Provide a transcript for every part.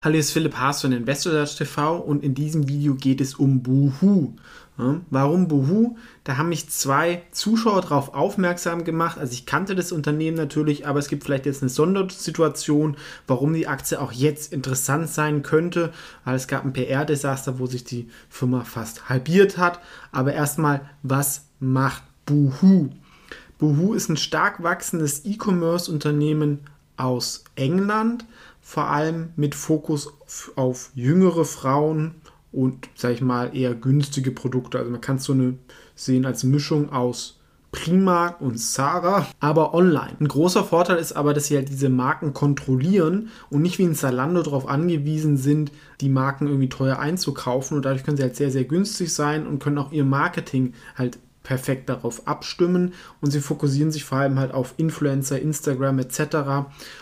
Hallo, hier ist Philipp Haas von InvestorSearch TV und in diesem Video geht es um Boohoo. Warum Boohoo? Da haben mich zwei Zuschauer darauf aufmerksam gemacht. Also ich kannte das Unternehmen natürlich, aber es gibt vielleicht jetzt eine Sondersituation, warum die Aktie auch jetzt interessant sein könnte, weil es gab ein PR-Desaster, wo sich die Firma fast halbiert hat. Aber erstmal, was macht Boohoo? Boohoo ist ein stark wachsendes E-Commerce-Unternehmen aus England vor allem mit Fokus auf jüngere Frauen und, sag ich mal, eher günstige Produkte. Also man kann es so eine sehen als Mischung aus Prima und Sarah, aber online. Ein großer Vorteil ist aber, dass sie halt diese Marken kontrollieren und nicht wie in Zalando darauf angewiesen sind, die Marken irgendwie teuer einzukaufen und dadurch können sie halt sehr, sehr günstig sein und können auch ihr Marketing halt perfekt darauf abstimmen und sie fokussieren sich vor allem halt auf Influencer, Instagram etc.,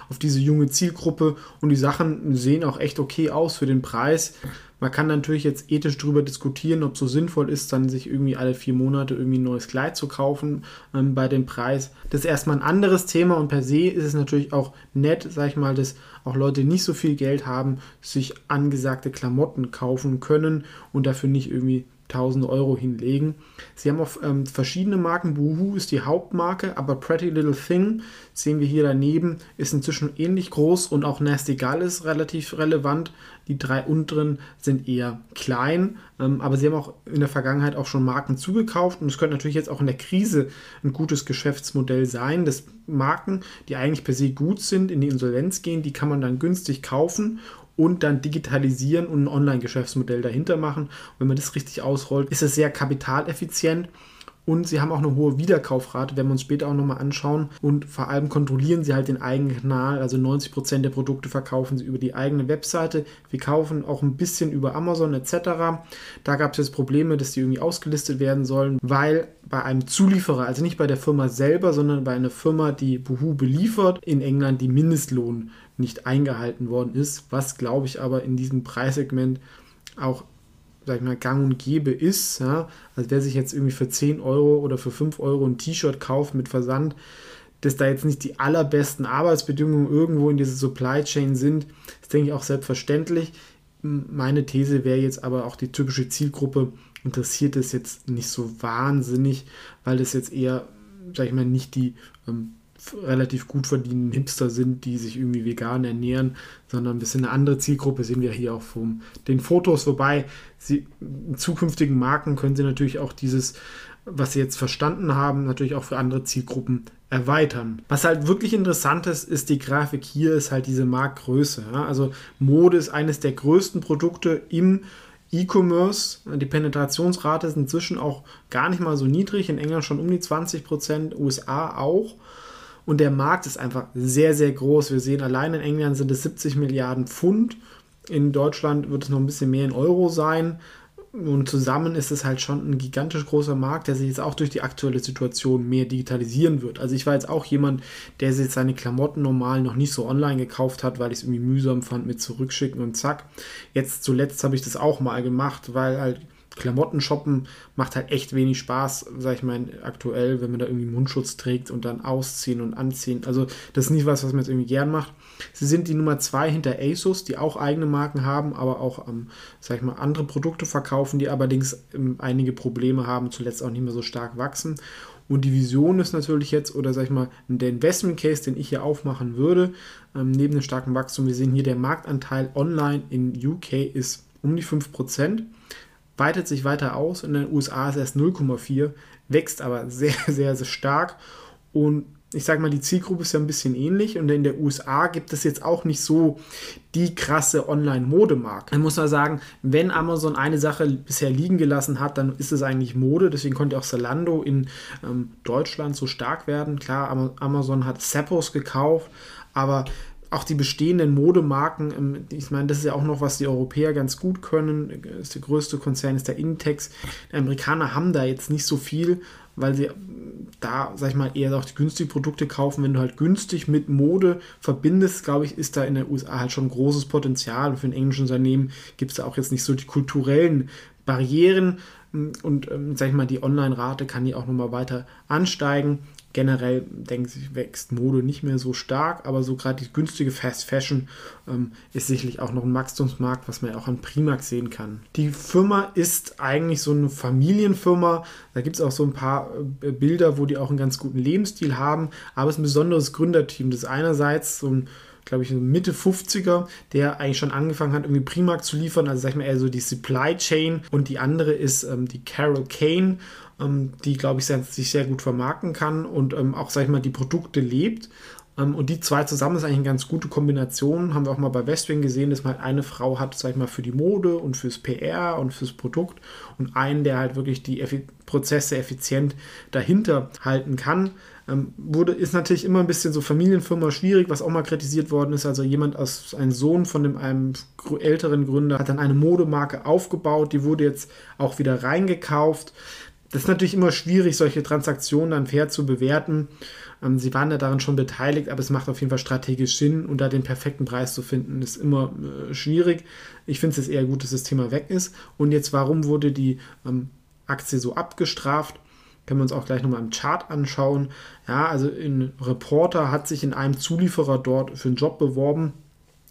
auf diese junge Zielgruppe und die Sachen sehen auch echt okay aus für den Preis. Man kann natürlich jetzt ethisch darüber diskutieren, ob es so sinnvoll ist, dann sich irgendwie alle vier Monate irgendwie ein neues Kleid zu kaufen ähm, bei dem Preis. Das ist erstmal ein anderes Thema und per se ist es natürlich auch nett, sag ich mal, dass auch Leute, die nicht so viel Geld haben, sich angesagte Klamotten kaufen können und dafür nicht irgendwie 1000 Euro hinlegen. Sie haben auch ähm, verschiedene Marken. Boohoo ist die Hauptmarke, aber Pretty Little Thing, sehen wir hier daneben, ist inzwischen ähnlich groß und auch Nasty Gal ist relativ relevant. Die drei unteren sind eher klein, ähm, aber sie haben auch in der Vergangenheit auch schon Marken zugekauft und es könnte natürlich jetzt auch in der Krise ein gutes Geschäftsmodell sein, dass Marken, die eigentlich per se gut sind, in die Insolvenz gehen, die kann man dann günstig kaufen und dann digitalisieren und ein Online-Geschäftsmodell dahinter machen. Und wenn man das richtig ausrollt, ist es sehr kapitaleffizient. Und sie haben auch eine hohe Wiederkaufrate, werden wir uns später auch nochmal anschauen. Und vor allem kontrollieren sie halt den eigenen Kanal. Also 90 Prozent der Produkte verkaufen sie über die eigene Webseite. Wir kaufen auch ein bisschen über Amazon etc. Da gab es jetzt Probleme, dass die irgendwie ausgelistet werden sollen, weil bei einem Zulieferer, also nicht bei der Firma selber, sondern bei einer Firma, die Boohoo beliefert, in England die Mindestlohn nicht eingehalten worden ist, was glaube ich aber in diesem Preissegment auch sag ich mal, gang und gäbe ist. Ja? Also wer sich jetzt irgendwie für 10 Euro oder für 5 Euro ein T-Shirt kauft mit Versand, dass da jetzt nicht die allerbesten Arbeitsbedingungen irgendwo in dieser Supply Chain sind, ist, denke ich, auch selbstverständlich. Meine These wäre jetzt aber auch die typische Zielgruppe interessiert es jetzt nicht so wahnsinnig, weil das jetzt eher, sag ich mal, nicht die ähm, relativ gut verdienenden Hipster sind, die sich irgendwie vegan ernähren, sondern ein bisschen eine andere Zielgruppe sehen wir hier auch von den Fotos. Wobei sie in zukünftigen Marken können sie natürlich auch dieses, was sie jetzt verstanden haben, natürlich auch für andere Zielgruppen erweitern. Was halt wirklich interessant ist, ist die Grafik hier, ist halt diese Marktgröße. Ja? Also Mode ist eines der größten Produkte im E-Commerce. Die Penetrationsrate ist inzwischen auch gar nicht mal so niedrig. In England schon um die 20 Prozent, USA auch. Und der Markt ist einfach sehr, sehr groß. Wir sehen, allein in England sind es 70 Milliarden Pfund. In Deutschland wird es noch ein bisschen mehr in Euro sein. Und zusammen ist es halt schon ein gigantisch großer Markt, der sich jetzt auch durch die aktuelle Situation mehr digitalisieren wird. Also ich war jetzt auch jemand, der sich seine Klamotten normal noch nicht so online gekauft hat, weil ich es irgendwie mühsam fand mit zurückschicken und zack. Jetzt zuletzt habe ich das auch mal gemacht, weil halt Klamotten shoppen macht halt echt wenig Spaß, sag ich mal, aktuell, wenn man da irgendwie Mundschutz trägt und dann ausziehen und anziehen. Also das ist nicht was, was man jetzt irgendwie gern macht. Sie sind die Nummer zwei hinter ASUS, die auch eigene Marken haben, aber auch, ähm, sag ich mal, andere Produkte verkaufen, die allerdings ähm, einige Probleme haben, zuletzt auch nicht mehr so stark wachsen. Und die Vision ist natürlich jetzt, oder sag ich mal, der Investment Case, den ich hier aufmachen würde, ähm, neben dem starken Wachstum, wir sehen hier, der Marktanteil online in UK ist um die 5% weitet sich weiter aus. In den USA ist erst 0,4, wächst aber sehr, sehr, sehr stark. Und ich sage mal, die Zielgruppe ist ja ein bisschen ähnlich. Und in der USA gibt es jetzt auch nicht so die krasse Online-Modemarkt. Man muss mal sagen, wenn Amazon eine Sache bisher liegen gelassen hat, dann ist es eigentlich Mode. Deswegen konnte auch Zalando in ähm, Deutschland so stark werden. Klar, Amazon hat Zappos gekauft, aber auch die bestehenden Modemarken, ähm, ich meine, das ist ja auch noch, was die Europäer ganz gut können. Der größte Konzern ist der Intex. Die Amerikaner haben da jetzt nicht so viel, weil sie da, sag ich mal, eher auch die günstigen Produkte kaufen. Wenn du halt günstig mit Mode verbindest, glaube ich, ist da in den USA halt schon großes Potenzial. Und für ein englisches Unternehmen gibt es da auch jetzt nicht so die kulturellen Barrieren. Und, ähm, sag ich mal, die Online-Rate kann die auch nochmal weiter ansteigen. Generell denke ich, wächst Mode nicht mehr so stark, aber so gerade die günstige Fast Fashion ähm, ist sicherlich auch noch ein Wachstumsmarkt, was man ja auch an Primax sehen kann. Die Firma ist eigentlich so eine Familienfirma. Da gibt es auch so ein paar äh, Bilder, wo die auch einen ganz guten Lebensstil haben, aber es ist ein besonderes Gründerteam. Das ist einerseits so ein glaube ich, Mitte 50er, der eigentlich schon angefangen hat, irgendwie Primark zu liefern, also sag ich mal eher so die Supply Chain. Und die andere ist ähm, die Carol Kane ähm, die, glaube ich, sehr, sich sehr gut vermarkten kann und ähm, auch, sag ich mal, die Produkte lebt. Ähm, und die zwei zusammen ist eigentlich eine ganz gute Kombination. Haben wir auch mal bei Westwing gesehen, dass man halt eine Frau hat, sag ich mal, für die Mode und fürs PR und fürs Produkt und einen, der halt wirklich die Effi Prozesse effizient dahinter halten kann. Ähm, wurde, ist natürlich immer ein bisschen so Familienfirma schwierig, was auch mal kritisiert worden ist. Also jemand aus, ein Sohn von dem, einem älteren Gründer hat dann eine Modemarke aufgebaut, die wurde jetzt auch wieder reingekauft das ist natürlich immer schwierig, solche Transaktionen dann fair zu bewerten. Ähm, sie waren ja daran schon beteiligt, aber es macht auf jeden Fall strategisch Sinn und da den perfekten Preis zu finden, ist immer äh, schwierig. Ich finde es eher gut, dass das Thema weg ist. Und jetzt, warum wurde die ähm, Aktie so abgestraft? Können wir uns auch gleich nochmal im Chart anschauen. Ja, also ein Reporter hat sich in einem Zulieferer dort für einen Job beworben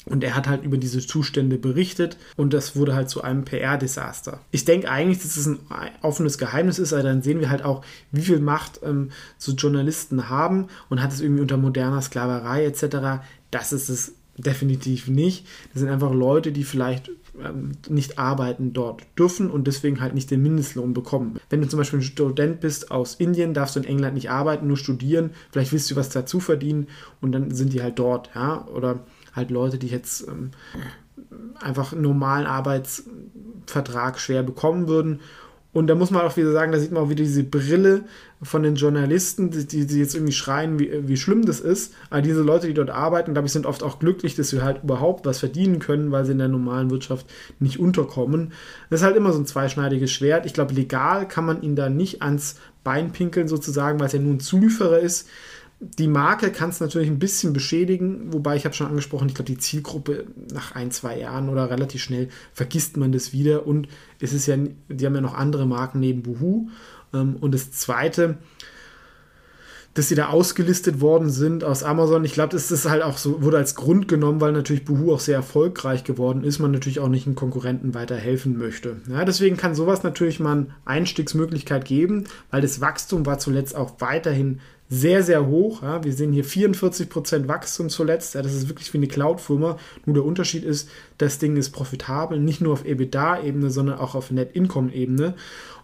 und er hat halt über diese Zustände berichtet und das wurde halt zu einem PR-Desaster. Ich denke eigentlich, dass es ein offenes Geheimnis ist, aber dann sehen wir halt auch, wie viel Macht ähm, so Journalisten haben und hat es irgendwie unter moderner Sklaverei etc. Das ist es definitiv nicht. Das sind einfach Leute, die vielleicht ähm, nicht arbeiten dort dürfen und deswegen halt nicht den Mindestlohn bekommen. Wenn du zum Beispiel ein Student bist aus Indien, darfst du in England nicht arbeiten, nur studieren. Vielleicht willst du was dazu verdienen und dann sind die halt dort, ja. Oder halt Leute, die jetzt ähm, einfach einen normalen Arbeitsvertrag schwer bekommen würden. Und da muss man auch wieder sagen, da sieht man auch wieder diese Brille von den Journalisten, die, die jetzt irgendwie schreien, wie, wie schlimm das ist. Aber diese Leute, die dort arbeiten, glaube ich, sind oft auch glücklich, dass sie halt überhaupt was verdienen können, weil sie in der normalen Wirtschaft nicht unterkommen. Das ist halt immer so ein zweischneidiges Schwert. Ich glaube, legal kann man ihn da nicht ans Bein pinkeln, sozusagen, weil es ja nur ein Zulieferer ist die Marke kann es natürlich ein bisschen beschädigen, wobei ich habe schon angesprochen, ich glaube, die Zielgruppe nach ein, zwei Jahren oder relativ schnell vergisst man das wieder und es ist ja, die haben ja noch andere Marken neben Buhu. Ähm, und das zweite, dass sie da ausgelistet worden sind aus Amazon. Ich glaube, das ist halt auch so, wurde als Grund genommen, weil natürlich Buhu auch sehr erfolgreich geworden ist, man natürlich auch nicht einen Konkurrenten weiterhelfen möchte. Ja, deswegen kann sowas natürlich mal eine Einstiegsmöglichkeit geben, weil das Wachstum war zuletzt auch weiterhin sehr, sehr hoch. Ja. Wir sehen hier 44% Wachstum zuletzt. Ja, das ist wirklich wie eine Cloud-Firma. Nur der Unterschied ist, das Ding ist profitabel, nicht nur auf EBITDA-Ebene, sondern auch auf Net-Income-Ebene.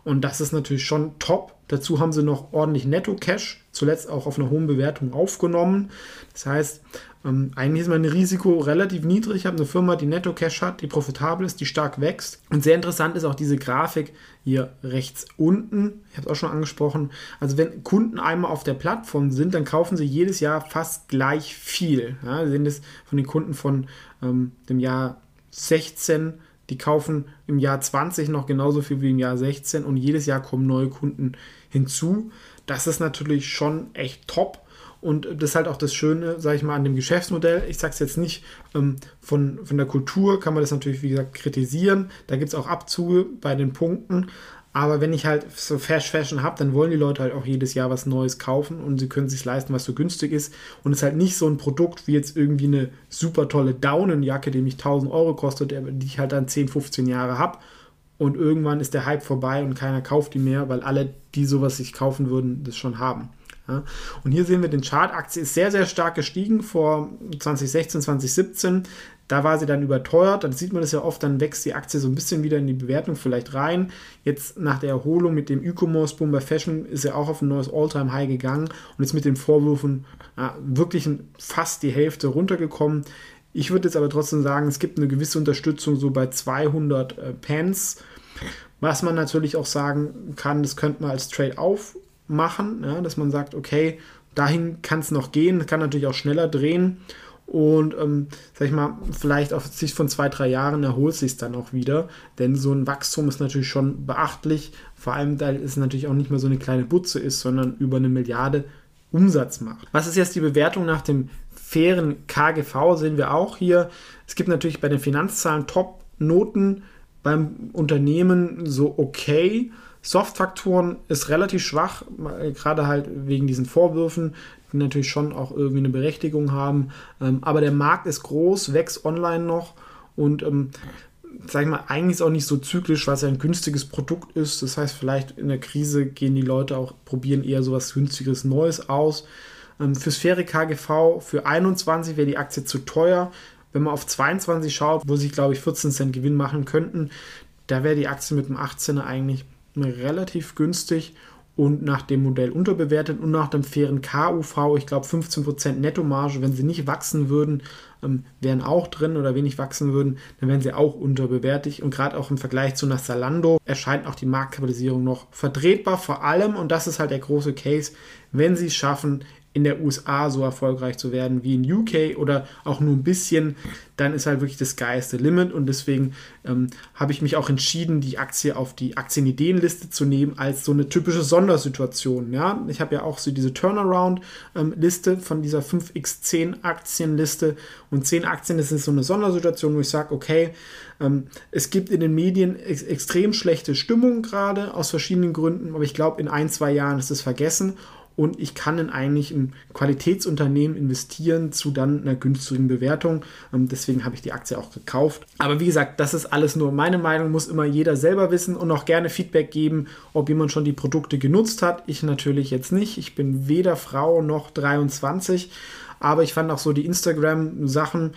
Und das ist natürlich schon top. Dazu haben sie noch ordentlich Netto-Cash, zuletzt auch auf einer hohen Bewertung aufgenommen. Das heißt, ähm, eigentlich ist mein Risiko relativ niedrig. Ich habe eine Firma, die Netto-Cash hat, die profitabel ist, die stark wächst. Und sehr interessant ist auch diese Grafik hier rechts unten. Ich habe es auch schon angesprochen. Also wenn Kunden einmal auf der Plattform sind, dann kaufen sie jedes Jahr fast gleich viel. Ja, wir sehen das von den Kunden von ähm, dem Jahr 16 die kaufen im Jahr 20 noch genauso viel wie im Jahr 16 und jedes Jahr kommen neue Kunden hinzu. Das ist natürlich schon echt top. Und das ist halt auch das Schöne, sage ich mal, an dem Geschäftsmodell. Ich sage es jetzt nicht, ähm, von, von der Kultur kann man das natürlich, wie gesagt, kritisieren. Da gibt es auch Abzüge bei den Punkten. Aber wenn ich halt so Fast Fashion habe, dann wollen die Leute halt auch jedes Jahr was Neues kaufen und sie können sich leisten, was so günstig ist. Und es ist halt nicht so ein Produkt wie jetzt irgendwie eine super tolle Daunenjacke, die mich 1000 Euro kostet, die ich halt dann 10, 15 Jahre habe. Und irgendwann ist der Hype vorbei und keiner kauft die mehr, weil alle, die sowas sich kaufen würden, das schon haben. Ja. Und hier sehen wir den Chart. Aktie ist sehr, sehr stark gestiegen vor 2016, 2017. Da war sie dann überteuert. Dann sieht man das ja oft, dann wächst die Aktie so ein bisschen wieder in die Bewertung vielleicht rein. Jetzt nach der Erholung mit dem E-Commerce-Boom bei Fashion ist er auch auf ein neues All-Time-High gegangen und ist mit den Vorwürfen ja, wirklich fast die Hälfte runtergekommen. Ich würde jetzt aber trotzdem sagen, es gibt eine gewisse Unterstützung so bei 200 äh, Pence. Was man natürlich auch sagen kann, das könnte man als Trade aufmachen, ja, dass man sagt, okay, dahin kann es noch gehen, kann natürlich auch schneller drehen Und ähm, sag ich mal, vielleicht auf Sicht von zwei, drei Jahren erholt sich dann auch wieder. Denn so ein Wachstum ist natürlich schon beachtlich. Vor allem, da es natürlich auch nicht mehr so eine kleine Butze ist, sondern über eine Milliarde Umsatz macht. Was ist jetzt die Bewertung nach dem fairen KGV? Sehen wir auch hier. Es gibt natürlich bei den Finanzzahlen Top-Noten beim Unternehmen so okay. Soft-Faktoren ist relativ schwach, gerade halt wegen diesen Vorwürfen, die natürlich schon auch irgendwie eine Berechtigung haben. Ähm, aber der Markt ist groß, wächst online noch und ähm, sag ich mal, eigentlich ist auch nicht so zyklisch, weil es ja ein günstiges Produkt ist. Das heißt, vielleicht in der Krise gehen die Leute auch, probieren eher so was günstiges Neues aus. Ähm, fürs faire KGV für 21 wäre die Aktie zu teuer. Wenn man auf 22 schaut, wo sie, glaube ich, 14 Cent Gewinn machen könnten, da wäre die Aktie mit dem 18er eigentlich relativ günstig und nach dem Modell unterbewertet und nach dem fairen KUV, ich glaube 15% Nettomarge, wenn sie nicht wachsen würden, ähm, wären auch drin oder wenig wachsen würden, dann wären sie auch unterbewertet. Und gerade auch im Vergleich zu einer Zalando erscheint auch die Marktkapitalisierung noch vertretbar, vor allem, und das ist halt der große Case, wenn sie es schaffen, in der USA so erfolgreich zu werden wie in UK oder auch nur ein bisschen, dann ist halt wirklich das the limit. Und deswegen ähm, habe ich mich auch entschieden, die Aktie auf die Aktienideenliste zu nehmen als so eine typische Sondersituation. Ja, ich habe ja auch so diese Turnaround-Liste ähm, von dieser 5x10 Aktienliste. Und 10 Aktien, ist so eine Sondersituation, wo ich sage, okay, ähm, es gibt in den Medien ex extrem schlechte Stimmung gerade aus verschiedenen Gründen, aber ich glaube, in ein, zwei Jahren ist es vergessen und ich kann in eigentlich ein Qualitätsunternehmen investieren zu dann einer günstigen Bewertung. Ähm, deswegen habe ich die Aktie auch gekauft. Aber wie gesagt, das ist alles nur meine Meinung, muss immer jeder selber wissen und auch gerne Feedback geben, ob jemand schon die Produkte genutzt hat. Ich natürlich jetzt nicht. Ich bin weder Frau noch 23. Aber ich fand auch so die Instagram-Sachen,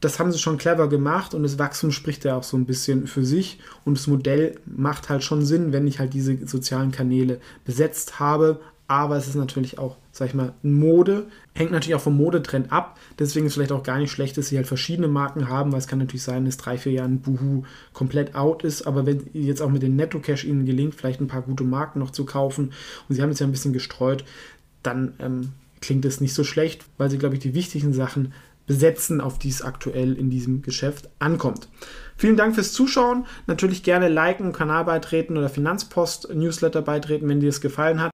das haben sie schon clever gemacht und das Wachstum spricht ja auch so ein bisschen für sich und das Modell macht halt schon Sinn, wenn ich halt diese sozialen Kanäle besetzt habe, aber es ist natürlich auch, sag ich mal, Mode. Hängt natürlich auch vom Modetrend ab. Deswegen ist es vielleicht auch gar nicht schlecht, dass sie halt verschiedene Marken haben, weil es kann natürlich sein, dass drei, vier Jahren Boohoo komplett out ist. Aber wenn jetzt auch mit dem Netto-Cash ihnen gelingt, vielleicht ein paar gute Marken noch zu kaufen und sie haben es ja ein bisschen gestreut, dann ähm, klingt es nicht so schlecht, weil sie, glaube ich, die wichtigen Sachen besetzen, auf die es aktuell in diesem Geschäft ankommt. Vielen Dank fürs Zuschauen. Natürlich gerne liken, Kanal beitreten oder Finanzpost Newsletter beitreten, wenn dir es gefallen hat.